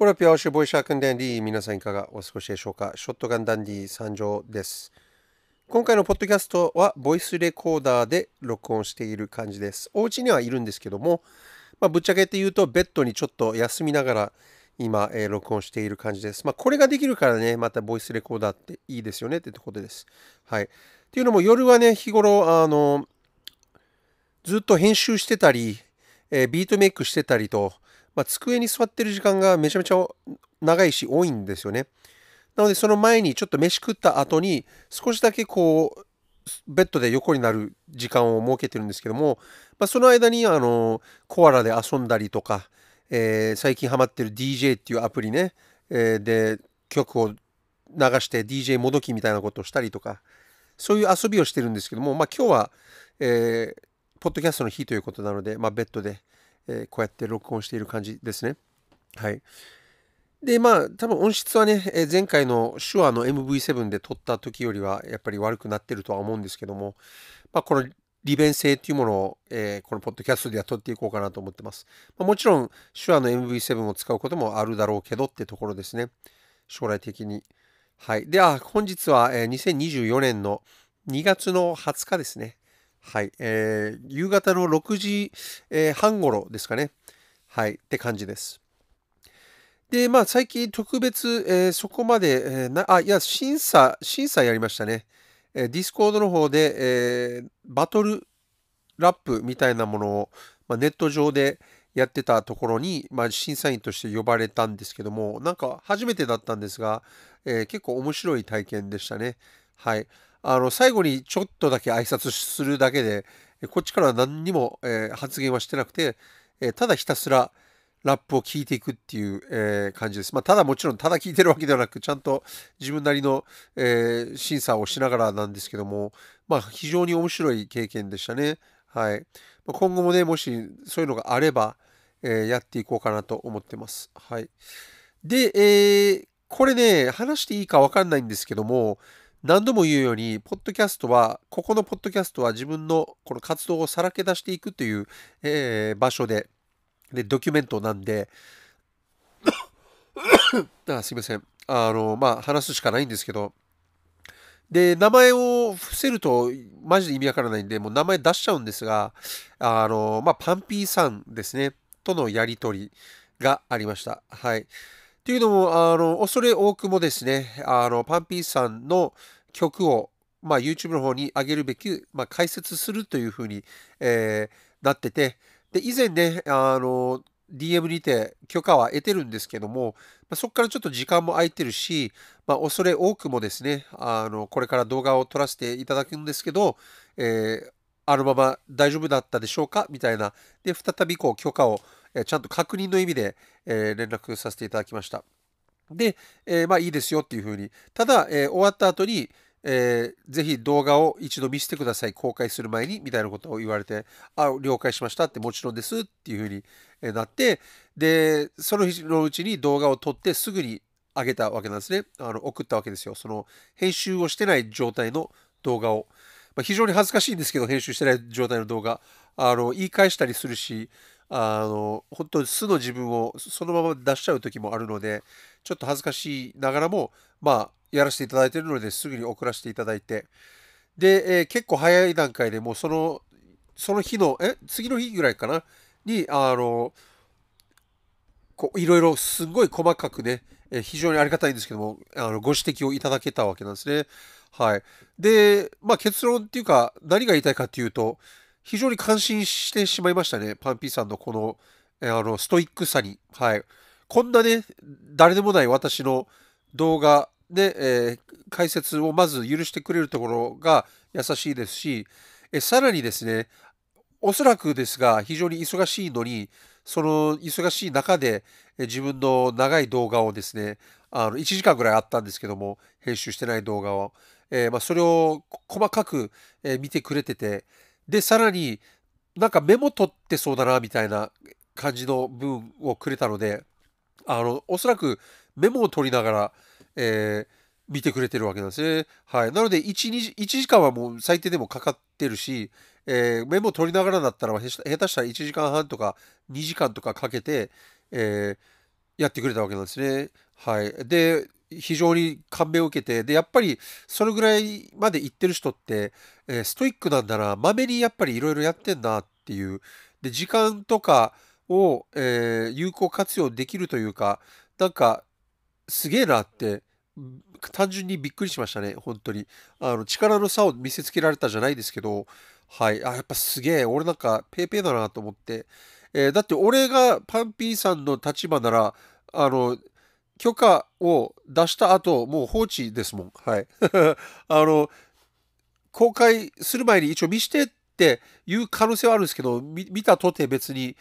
Hola people it's your boy Shotgun Dandy 皆さんいかがお過ごしでしょうか？ショットガンダンディ参上です。今回のポッドキャストはボイスレコーダーで録音している感じです。お家にはいるんですけども、まあ、ぶっちゃけて言うとベッドにちょっと休みながら今、えー、録音している感じです。まあこれができるからねまたボイスレコーダーっていいですよねってところです。はい。っていうのも夜はね日頃あのずっと編集してたり、えー、ビートメイクしてたりとまあ、机に座ってる時間がめちゃめちゃ長いし多いんですよね。なのでその前にちょっと飯食った後に少しだけこうベッドで横になる時間を設けてるんですけども、まあ、その間にあのコアラで遊んだりとか、えー、最近ハマってる DJ っていうアプリね、えー、で曲を流して DJ もどきみたいなことをしたりとかそういう遊びをしてるんですけども、まあ、今日は、えー、ポッドキャストの日ということなので、まあ、ベッドで、えこうやって録音している感じですね。はい。で、まあ、多分音質はね、え前回の手話の MV7 で撮った時よりはやっぱり悪くなってるとは思うんですけども、まあ、この利便性っていうものを、えー、このポッドキャストでは撮っていこうかなと思ってます。まあ、もちろん手話の MV7 を使うこともあるだろうけどってところですね。将来的に。はい。では、本日は、えー、2024年の2月の20日ですね。はい、えー、夕方の6時、えー、半頃ですかね。はい、って感じです。で、まあ、最近特別、えー、そこまで、えー、な、あ、いや、審査、審査やりましたね。えー、ディスコードの方で、えー、バトルラップみたいなものを、まあ、ネット上でやってたところに、まあ、審査員として呼ばれたんですけども、なんか初めてだったんですが、えー、結構面白い体験でしたね。はい。あの、最後にちょっとだけ挨拶するだけで、こっちからは何にも、えー、発言はしてなくて、えー、ただひたすらラップを聞いていくっていう、えー、感じです。まあ、ただもちろんただ聞いてるわけではなく、ちゃんと自分なりの、え審査をしながらなんですけども、まあ、非常に面白い経験でしたね。はい。今後もね、もしそういうのがあれば、えやっていこうかなと思ってます。はい。で、えこれね、話していいかわかんないんですけども、何度も言うように、ポッドキャストは、ここのポッドキャストは自分のこの活動をさらけ出していくという、えー、場所で、で、ドキュメントなんで、あすいません。あの、まあ、話すしかないんですけど、で、名前を伏せると、マジで意味わからないんで、もう名前出しちゃうんですが、あの、まあ、パンピーさんですね、とのやりとりがありました。はい。というのも、あの、恐れ多くもですね、あの、パンピーさんの曲を、まあ、YouTube の方に上げるべき、まあ、解説するというふうに、えー、なってて、で、以前ね、あの、DM にて許可は得てるんですけども、まあ、そこからちょっと時間も空いてるし、まあ、恐れ多くもですね、あの、これから動画を撮らせていただくんですけど、えー、あのまま大丈夫だったでしょうか？みたいな。で、再びこう許可をえちゃんと確認の意味で、え連絡させていただきました。で、えまあいいですよっていうふうに。ただ、え終わった後に、えー、ぜひ動画を一度見せてください。公開する前に、みたいなことを言われて、あ、了解しましたってもちろんですっていうふうになって、で、その日のうちに動画を撮ってすぐに上げたわけなんですね。あの、送ったわけですよ。その、編集をしてない状態の動画を。まあ、非常に恥ずかしいんですけど、編集してない状態の動画。あの、言い返したりするし、あの、本当に素の自分をそのまま出しちゃう時もあるので、ちょっと恥ずかしいながらも、まあ、やらせていただいているのですぐに送らせていただいて、で、えー、結構早い段階でもうその、その日の、え、次の日ぐらいかな？に、あの、こいろいろすごい細かくね、えー、非常にありがたいんですけども、あのご指摘をいただけたわけなんですね。はい。で、まあ結論っていうか、何が言いたいかっていうと、非常に感心してしまいましたね。パンピーさんのこの、えあの、ストイックさに。はい。こんなね、誰でもない私の動画で、えー、解説をまず許してくれるところが優しいですし、えさらにですね、おそらくですが、非常に忙しいのに、その忙しい中で、え自分の長い動画をですね、あの1時間ぐらいあったんですけども、編集してない動画を、えー、まあ、それを細かく、見てくれてて、で、さらになんかメモ取ってそうだなみたいな感じの文をくれたので、あの、おそらくメモを取りながら、えー、見てくれてるわけなんですね。はい。なので1、1時間はもう最低でもかかってるし、えー、メモ取りながらだったら下手したら1時間半とか2時間とかかけて、えー、やってくれたわけなんですね。はい。で、非常に感銘を受けて、で、やっぱりそれぐらいまで行ってる人って、えー、ストイックなんだな、まめにやっぱりいろいろやってんなっていう、で、時間とかを、えー、有効活用できるというか、なんか、すげえなって、単純にびっくりしましたね、本当に。あの、力の差を見せつけられたじゃないですけど、はい。あ、やっぱすげえ、俺なんかペーペーだなと思って。えー、だって俺がパンピーさんの立場なら、あの、許可を出した後、もう放置ですもん。はい。あの、公開する前に一応見してっていう可能性はあるんですけど、見たとて別に、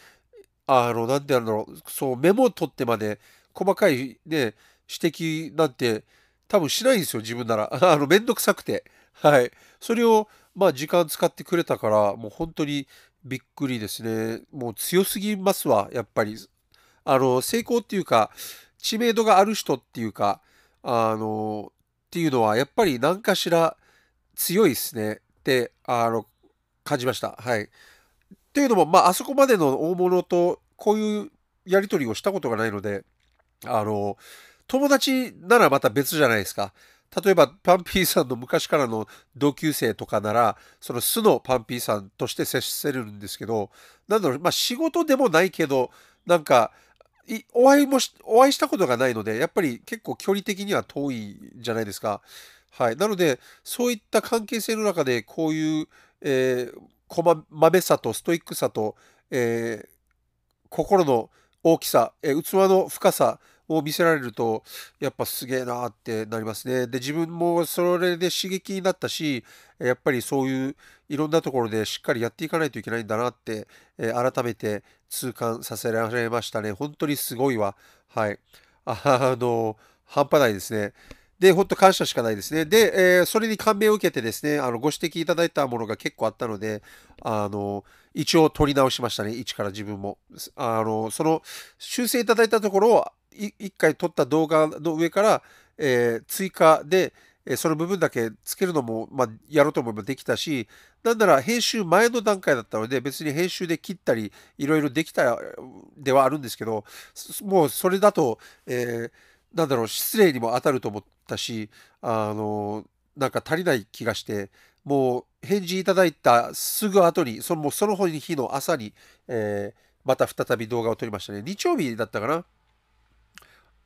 あの、なんて言うんだろう、そう、メモを取ってまで細かいね、指摘なんて多分しないんですよ、自分なら。あの、めんどくさくて。はい。それを、まあ、時間使ってくれたから、もう本当にびっくりですね。もう強すぎますわ、やっぱり。あの、成功っていうか、知名度がある人っていうか、あの、っていうのは、やっぱり何かしら強いですね。って、あの、感じました。はい。っていうのも、まあ、あそこまでの大物と、こういうやり取りをしたことがないので、あの、友達ならまた別じゃないですか。例えば、パンピーさんの昔からの同級生とかなら、その素のパンピーさんとして接せるんですけど、なんだろう、まあ仕事でもないけど、なんか、お会いもし、お会いしたことがないので、やっぱり結構距離的には遠いじゃないですか。はい。なので、そういった関係性の中で、こういう、えー、こま、めさとストイックさと、えー、心の大きさ、えー、器の深さを見せられると、やっぱすげえなってなりますね。で、自分もそれで刺激になったし、やっぱりそういういろんなところでしっかりやっていかないといけないんだなって、えー、改めて痛感させられましたね。本当にすごいわ。はい。あの、半端ないですね。で、本当感謝しかないですね。で、えー、それに感銘を受けてですね、あの、ご指摘いただいたものが結構あったので、あの、一応取り直しましたね。一から自分も。あの、その、修正いただいたところを、一回撮った動画の上から、えー、追加で、えその部分だけつけるのも、まあ、やろうと思えばできたし、なんなら編集前の段階だったので、別に編集で切ったり、いろいろできたではあるんですけど、もうそれだと、えー、なんだろう、失礼にも当たると思ったし、あの、なんか足りない気がして、もう返事いただいたすぐ後に、そのもうその日の朝に、えー、また再び動画を撮りましたね。日曜日だったかな？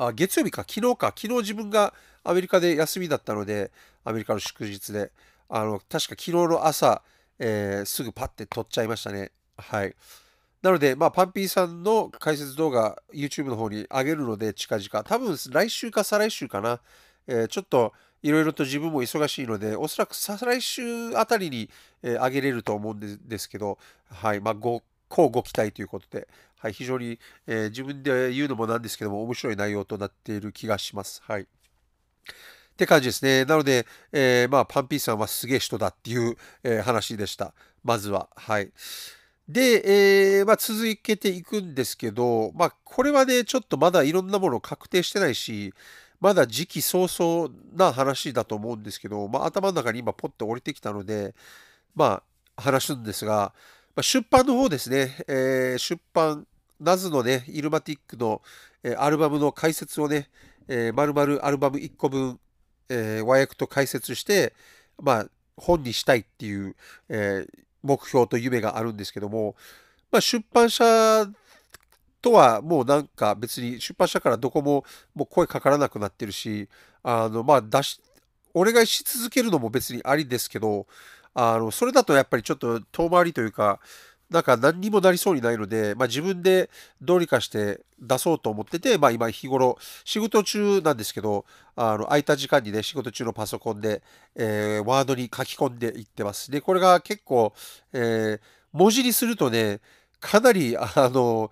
あ、月曜日か、昨日か。昨日自分がアメリカで休みだったので、アメリカの祝日で、あの、確か昨日の朝、えー、すぐパッて撮っちゃいましたね。はい。なので、まあ、パンピーさんの解説動画、YouTube の方に上げるので、近々。多分、来週か再来週かな。えー、ちょっと、いろいろと自分も忙しいので、おそらく再来週あたりに、えー、上げれると思うんですけど、はい。まあ、こうご期待ということで、はい。非常に、えー、自分で言うのもなんですけども、面白い内容となっている気がします。はい。って感じですね。なので、えー、まあ、パンピーさんはすげえ人だっていう、えー、話でした。まずは。はい。で、えー、まあ、続けていくんですけど、まあ、これはね、ちょっとまだいろんなもの確定してないし、まだ時期尚早な話だと思うんですけど、まあ、頭の中に今ポッと降りてきたので、まあ、話すんですが、まあ、出版の方ですね、えー、出版、ナズのね、イルマティックの、えー、アルバムの解説をね、えー、丸々アルバム1個分、え、和訳と解説して、まあ、本にしたいっていう、え、目標と夢があるんですけども、まあ、出版社とはもうなんか別に出版社からどこももう声かからなくなってるし、あの、まあ出し、お願いし続けるのも別にありですけど、あの、それだとやっぱりちょっと遠回りというか、なんか何にもなりそうにないので、まあ、自分でどうにかして出そうと思ってて、まあ、今日頃仕事中なんですけど、あの空いた時間にね、仕事中のパソコンで、えー、ワードに書き込んでいってます。で、これが結構、えー、文字にするとね、かなり、あの、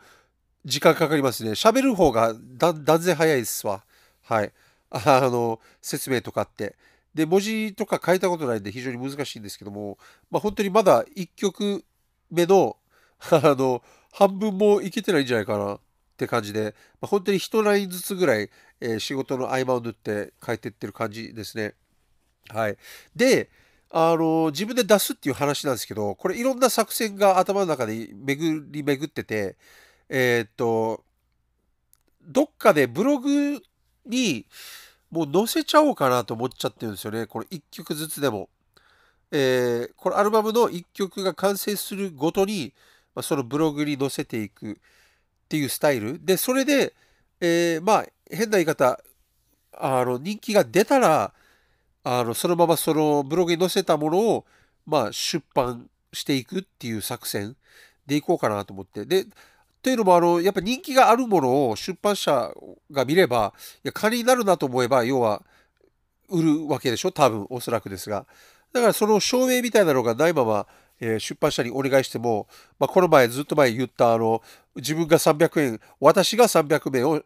時間かかりますね。喋る方が断然早いですわ。はい。あの、説明とかって。で、文字とか書いたことないんで非常に難しいんですけども、まあ、本当にまだ1曲目の、あの、半分もいけてないんじゃないかなって感じで、まあ、本当に1ラインずつぐらい、えー、仕事の合間を縫って書いてってる感じですね。はい。で、あの、自分で出すっていう話なんですけど、これいろんな作戦が頭の中で巡り巡ってて、えー、っと、どっかでブログにもう載せちゃおうかなと思っちゃってるんですよね。これ1曲ずつでも。えー、このアルバムの1曲が完成するごとに、まあ、そのブログに載せていくっていうスタイル。で、それで、えー、まあ、変な言い方、あの、人気が出たら、あの、そのままそのブログに載せたものを、まあ、出版していくっていう作戦でいこうかなと思って。で、というのも、あの、やっぱ人気があるものを出版社が見れば、いや、金になるなと思えば、要は、売るわけでしょ？多分、おそらくですが。だからその証明みたいなのがないまま、えー、出版社にお願いしても、まあ、この前ずっと前言ったあの自分が300円私が300円を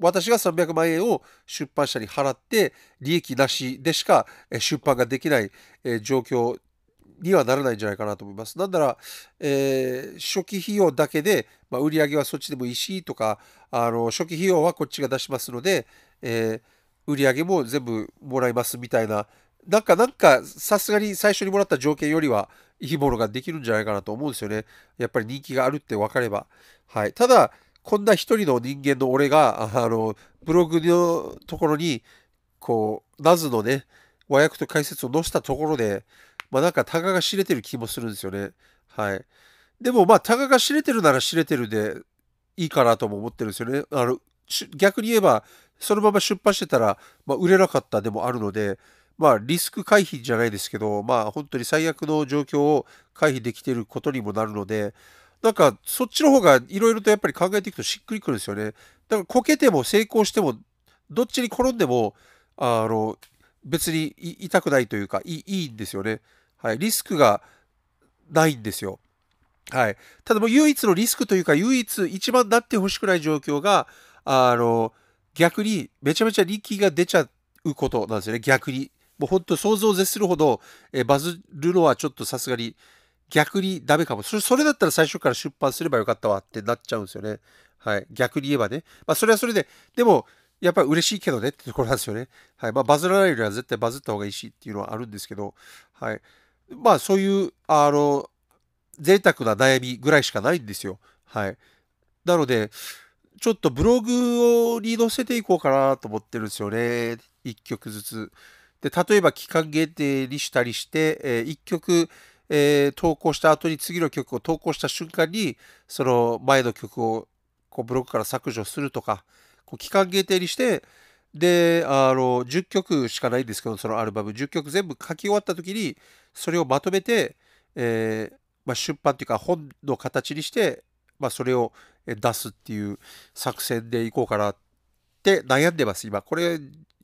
私が300万円を出版社に払って利益なしでしか出版ができない、えー、状況にはならないんじゃないかなと思います。なんなら、えー、初期費用だけで、まあ、売り上げはそっちでもいいしとかあの初期費用はこっちが出しますので、えー、売り上げも全部もらいますみたいななんか、なんか、さすがに最初にもらった条件よりはいいものができるんじゃないかなと思うんですよね。やっぱり人気があるって分かれば。はい。ただ、こんな一人の人間の俺が、あの、ブログのところに、こう、ナズのね、和訳と解説を載せたところで、まあなんか、たかが知れてる気もするんですよね。はい。でも、まあ、たかが知れてるなら知れてるでいいかなとも思ってるんですよね。あの、逆に言えば、そのまま出版してたら、まあ、売れなかったでもあるので、まあ、リスク回避じゃないですけど、まあ、本当に最悪の状況を回避できていることにもなるので、なんか、そっちの方がいろいろとやっぱり考えていくとしっくりくるんですよね。だから、こけても成功しても、どっちに転んでも、あの、別に痛くないというか、いいいんですよね。はい。リスクがないんですよ。はい。ただもう唯一のリスクというか、唯一一番なってほしくない状況が、あの、逆にめちゃめちゃ力が出ちゃうことなんですよね。逆に。もう本当想像を絶するほど、えバズるのはちょっとさすがに逆にダメかも。それそれだったら最初から出版すればよかったわってなっちゃうんですよね。はい。逆に言えばね。まあそれはそれで、でも、やっぱ嬉しいけどねってところなんですよね。はい。まあバズらないよりは絶対バズった方がいいしっていうのはあるんですけど、はい。まあそういう、あの、贅沢な悩みぐらいしかないんですよ。はい。なので、ちょっとブログをに載せていこうかなと思ってるんですよね。一曲ずつ。で、例えば期間限定にしたりして、えー、1曲、えー、投稿した後に次の曲を投稿した瞬間に、その前の曲をこうブログから削除するとか、こう期間限定にして、で、あの、10曲しかないんですけど、そのアルバム、10曲全部書き終わった時に、それをまとめて、えー、まあ、出版っていうか本の形にして、まあ、それを出すっていう作戦でいこうかなって悩んでます、今。これ、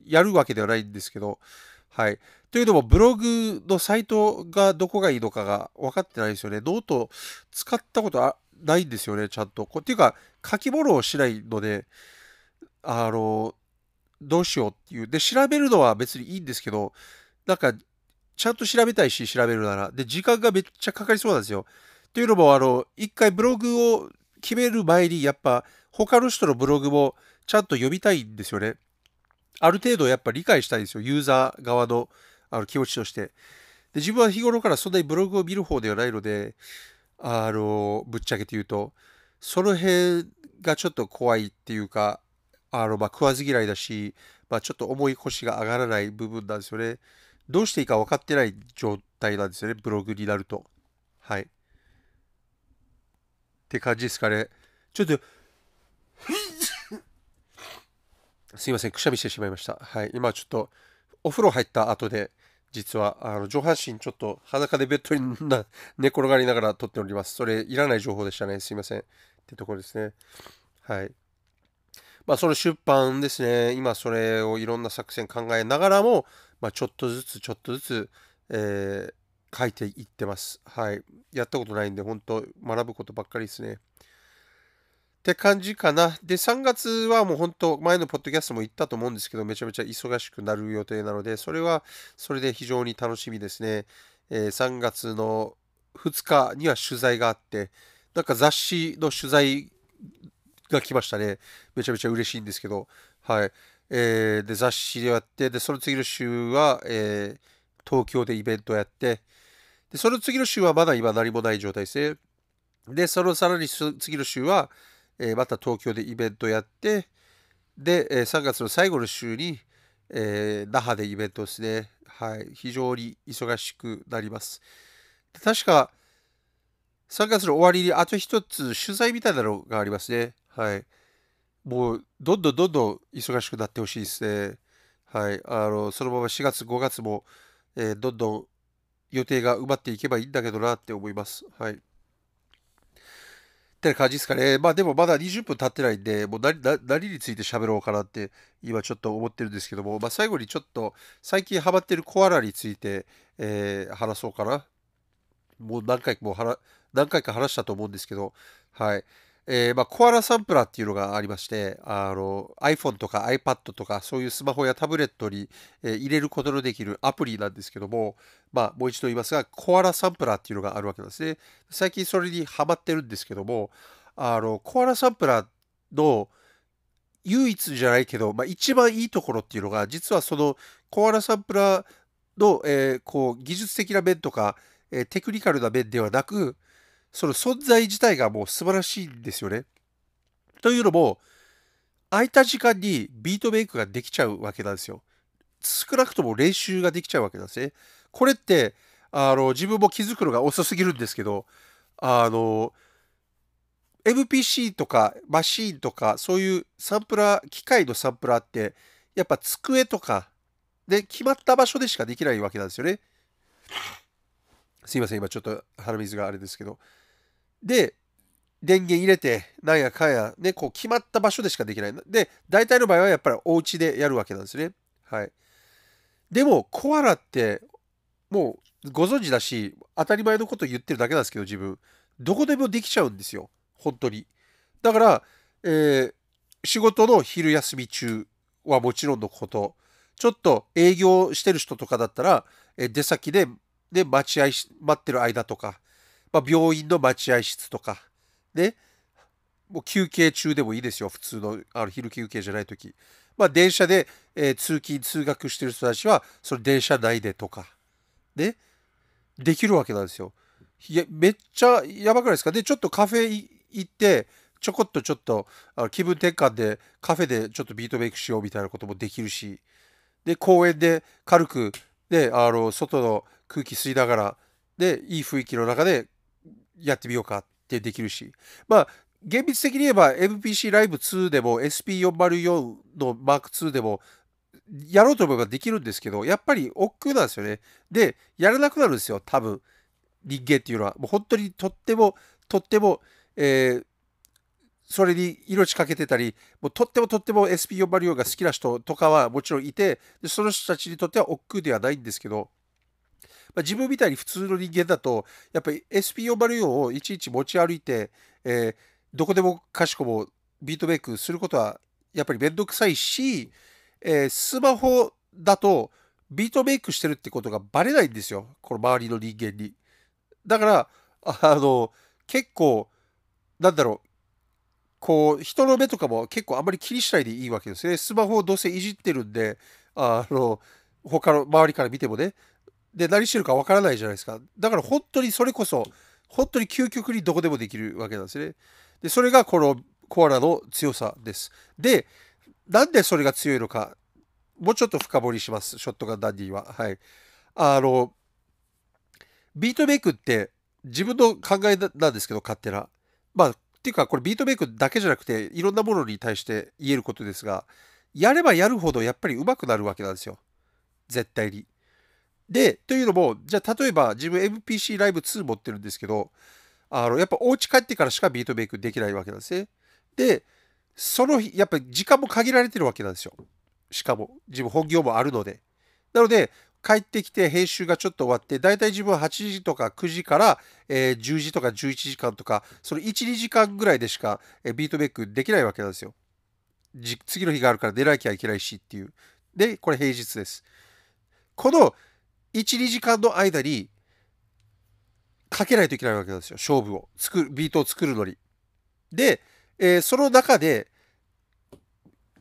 やるわけではないんですけど、はい。というのも、ブログのサイトがどこがいいのかが分かってないですよね。ノート使ったことないんですよね、ちゃんと。こっていうか、書き物をしないので、あの、どうしようっていう。で、調べるのは別にいいんですけど、なんか、ちゃんと調べたいし、調べるなら。で、時間がめっちゃかかりそうなんですよ。というのも、あの、一回ブログを決める前に、やっぱ、他の人のブログもちゃんと読みたいんですよね。ある程度やっぱ理解したいんですよ。ユーザー側のあの気持ちとして。で自分は日頃からそんなにブログを見る方ではないので、あの、ぶっちゃけて言うと、その辺がちょっと怖いっていうか、あの、まあ、食わず嫌いだし、まあ、ちょっと重い腰が上がらない部分なんですよね。どうしていいか分かってない状態なんですよね、ブログになると。はい。って感じですかね。ちょっと、すいません、くしゃみしてしまいました。はい、今ちょっとお風呂入った後で、実はあの上半身ちょっと裸でベッドに寝転がりながら撮っております。それいらない情報でしたね。すいません。ってところですね。はい。まあその出版ですね。今それをいろんな作戦考えながらも、まあ、ちょっとずつちょっとずつ、えー、書いていってます。はい。やったことないんで、本当学ぶことばっかりですね。って感じかな。で、3月はもう本当、前のポッドキャストも言ったと思うんですけど、めちゃめちゃ忙しくなる予定なので、それはそれで非常に楽しみですね。えー、3月の2日には取材があって、なんか雑誌の取材が来ましたね。めちゃめちゃ嬉しいんですけど、はい。えー、で、雑誌でやって、で、その次の週は、えー、東京でイベントをやって、で、その次の週はまだ今何もない状態ですね。で、そのさらに次の週は、えー、また東京でイベントやって、で、え3月の最後の週に、え那覇でイベントですね。はい。非常に忙しくなります。確か、3月の終わりにあと一つ取材みたいなのがありますね。はい。もう、どんどんどんどん忙しくなってほしいですね。はい。あの、そのまま4月、5月も、えーどんどん予定が埋まっていけばいいんだけどなって思います。はい。って感じですかね。まあでもまだ20分経ってないんで、もう何何について喋ろうかなって今ちょっと思ってるんですけども、まあ最後にちょっと最近ハマってるコアラについて、えー話そうかな。もう何回も話何回か話したと思うんですけど、はい。えーまあ、コアラサンプラーっていうのがありまして、あの iPhone とか iPad とかそういうスマホやタブレットに、えー入れることのできるアプリなんですけども、まあ、もう一度言いますが、コアラサンプラーっていうのがあるわけなんですね。最近それにハマってるんですけども、あのコアラサンプラーの唯一じゃないけど、まあ、一番いいところっていうのが、実はそのコアラサンプラーの、えーこう技術的な面とか、えテクニカルな面ではなく、その存在自体がもう素晴らしいんですよね。というのも、空いた時間にビートメイクができちゃうわけなんですよ。少なくとも練習ができちゃうわけなんですね。これって、あの、自分も気づくのが遅すぎるんですけど、あの、MPC とかマシーンとか、そういうサンプラー、機械のサンプラーって、やっぱ机とかで決まった場所でしかできないわけなんですよね。すいません、今ちょっと鼻水があれですけど。で、電源入れて、なんやかんや、ね、こう決まった場所でしかできない。で、大体の場合はやっぱりお家でやるわけなんですね。はい。でも、コアラって、もうご存知だし、当たり前のこと言ってるだけなんですけど、自分。どこでもできちゃうんですよ。本当に。だから、えー仕事の昼休み中はもちろんのこと、ちょっと営業してる人とかだったら、え出先で、で、待合し、待ってる間とか、まあ、病院の待合室とか、ね、もう休憩中でもいいですよ。普通のあの昼休憩じゃないとき。まあ、電車で、えー通勤、通学してる人たちは、その電車内でとか、ね、できるわけなんですよ。いや、めっちゃやばくないですか？で、ちょっとカフェ行って、ちょこっとちょっとあの気分転換でカフェでちょっとビートメイクしようみたいなこともできるし、で、公園で軽く、で、あの、外の空気吸いながら、で、いい雰囲気の中でやってみようかってできるし、まあ、厳密的に言えば MPC ライブ2でも SP404 の Mark2 でもやろうと思えばできるんですけど、やっぱり億劫なんですよね。で、やらなくなるんですよ、多分。人間っていうのは。もう本当にとっても、とっても、えーそれに命かけてたり、もうとってもとっても SP404 が好きな人とかはもちろんいて、でその人たちにとっては億劫ではないんですけど、まあ、自分みたいに普通の人間だと、やっぱり SP404 をいちいち持ち歩いて、えーどこでもかしこもビートメイクすることはやっぱりめんどくさいし、えースマホだとビートメイクしてるってことがバレないんですよ。この周りの人間に。だから、あの、結構、なんだろう、こう、人の目とかも結構あんまり気にしないでいいわけですね。スマホをどうせいじってるんで、あの、他の周りから見てもね。で、何してるかわからないじゃないですか。だから本当にそれこそ、本当に究極にどこでもできるわけなんですね。で、それがこのコアラの強さです。で、なんでそれが強いのか、もうちょっと深掘りします。ショットガンダンディは。はい。あの、ビートメイクって自分の考えなんですけど、勝手な。まあ、っていうか、これビートメイクだけじゃなくて、いろんなものに対して言えることですが、やればやるほどやっぱり上手くなるわけなんですよ。絶対に。で、というのも、じゃあ例えば自分 MPC ライブ2持ってるんですけど、あの、やっぱお家帰ってからしかビートメイクできないわけなんですね。で、その日、やっぱり時間も限られてるわけなんですよ。しかも、自分本業もあるので。なので、帰ってきて編集がちょっと終わって、だいたい自分は8時とか9時から、えー10時とか11時間とか、その1、2時間ぐらいでしか、えービートメイクできないわけなんですよ。次の日があるから出なきゃいけないしっていう。で、これ平日です。この1、2時間の間にかけないといけないわけなんですよ。勝負を。作る、ビートを作るのに。で、えーその中で、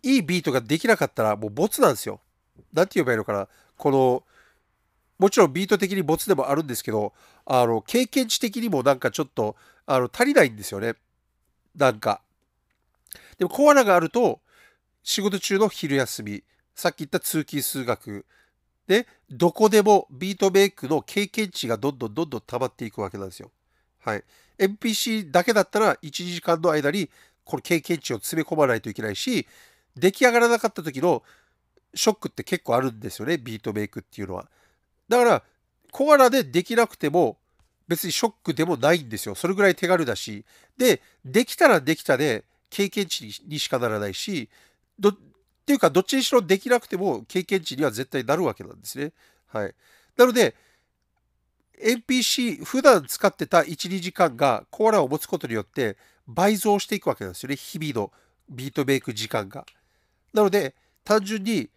いいビートができなかったらもうボツなんですよ。なんて言えばいいのかな。この、もちろんビート的にボツでもあるんですけど、あの、経験値的にもなんかちょっと、あの、足りないんですよね。なんか。でもコアラがあると、仕事中の昼休み、さっき言った通勤数学、で、どこでもビートメイクの経験値がどんどんどんどん溜まっていくわけなんですよ。はい。NPC だけだったら1、2時間の間にこの経験値を詰め込まないといけないし、出来上がらなかった時のショックって結構あるんですよね、ビートメイクっていうのは。だから、コアラでできなくても別にショックでもないんですよ。それぐらい手軽だし。で、できたらできたで経験値にしかならないし、どっていうか、どっちにしろできなくても経験値には絶対なるわけなんですね。はい。なので、NPC、普段使ってた1、2時間がコアラを持つことによって倍増していくわけなんですよね。日々のビートメイク時間が。なので、単純に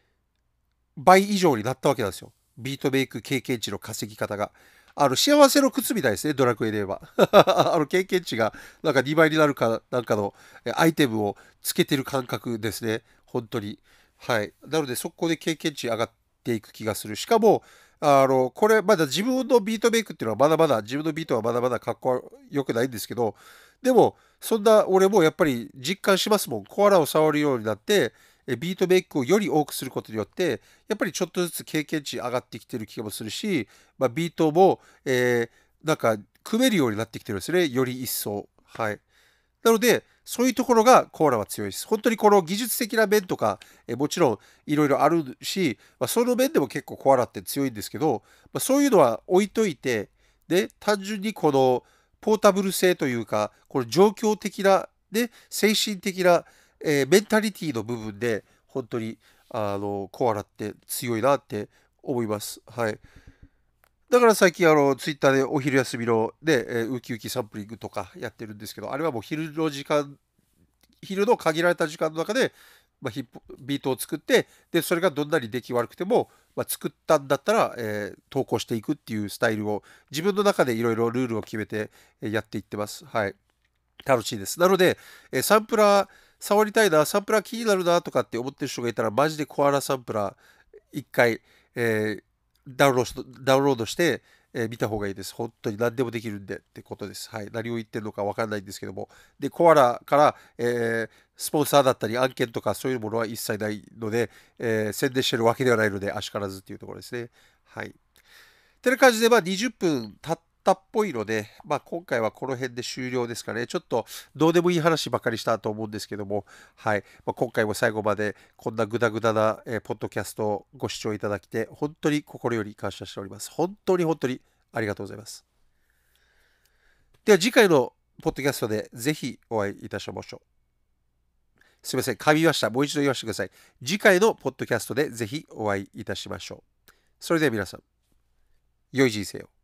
倍以上になったわけなんですよ。ビートメイク経験値の稼ぎ方が。あの、幸せの靴みたいですね、ドラクエで言えば。あの、経験値がなんか2倍になるかなんかのアイテムをつけてる感覚ですね。本当に。はい。なので、そこで経験値上がっていく気がする。しかも、あの、これ、まだ自分のビートメイクっていうのはまだまだ、自分のビートはまだまだかっこよくないんですけど、でも、そんな俺もやっぱり実感しますもん。コアラを触るようになって、ビートメイクをより多くすることによって、やっぱりちょっとずつ経験値上がってきてる気もするし、まあ、ビートも、えー、なんか組めるようになってきてるんですね。より一層。はい。なので、そういうところがコーラは強いです。本当にこの技術的な面とか、えもちろんいろいろあるし、まあ、その面でも結構コアラって強いんですけど、まあ、そういうのは置いといて、で、単純にこのポータブル性というか、この状況的な、で、精神的な、えー、メンタリティの部分で、本当にあのコアラって強いなって思います。はい。だから最近あのツイッターでお昼休みので、えー、ウキウキサンプリングとかやってるんですけど、あれはもう昼の時間、昼の限られた時間の中で、まあ、ヒップビートを作って、で、それがどんなに出来悪くても、まあ、作ったんだったら、えー、投稿していくっていうスタイルを自分の中でいろいろルールを決めてやっていってます。はい。楽しいです。なので、えー、サンプラー触りたいな、サンプラー気になるなとかって思ってる人がいたら、マジでコアラサンプラー一回、えーダウンロードダウンロードして、えー、見た方がいいです。本当に何でもできるんでってことです。はい。何を言ってるのか分かんないんですけども。で、コアラから、えー、スポンサーだったり案件とかそういうものは一切ないので、えー、宣伝してるわけではないので、あしからずっていうところですね。はい。てな感じで、まあ20分経ったっぽいので、まあ、今回はこの辺で終了ですかね。ちょっとどうでもいい話ばかりしたと思うんですけども、はい。まあ、今回も最後までこんなグダグダな、えー、ポッドキャストをご視聴いただきて、本当に心より感謝しております。本当に本当にありがとうございます。では次回のポッドキャストでぜひお会いいたしましょう。すみません、噛みました。もう一度言わせてください。次回のポッドキャストでぜひお会いいたしましょう。それでは皆さん、良い人生を。